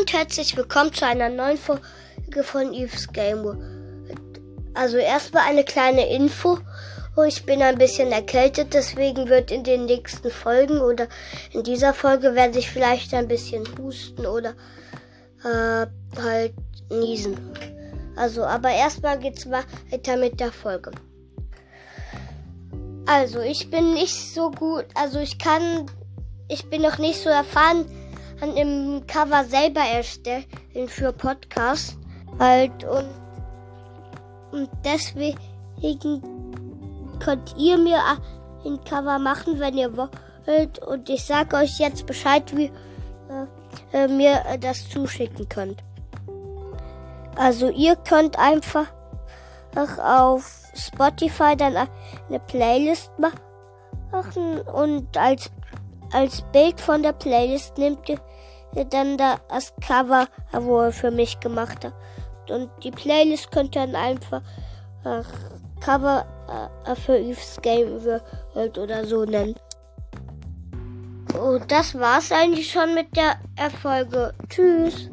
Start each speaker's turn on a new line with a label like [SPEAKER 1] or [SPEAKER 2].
[SPEAKER 1] und herzlich willkommen zu einer neuen Folge von Eve's Game. Also erstmal eine kleine Info. Oh, ich bin ein bisschen erkältet, deswegen wird in den nächsten Folgen oder in dieser Folge werde ich vielleicht ein bisschen husten oder äh, halt niesen. Also, aber erstmal geht's weiter mit der Folge. Also, ich bin nicht so gut, also ich kann, ich bin noch nicht so erfahren an im Cover selber erstellen für Podcast halt und, und deswegen könnt ihr mir ein Cover machen, wenn ihr wollt und ich sage euch jetzt Bescheid, wie äh, äh, mir das zuschicken könnt. Also ihr könnt einfach auf Spotify dann eine Playlist machen und als, als Bild von der Playlist ihr dann das Cover, wo er für mich gemacht hat. Und die Playlist könnt ihr dann einfach äh, Cover äh, für Eve's Game World oder so nennen. Und das war's eigentlich schon mit der Erfolge. Tschüss.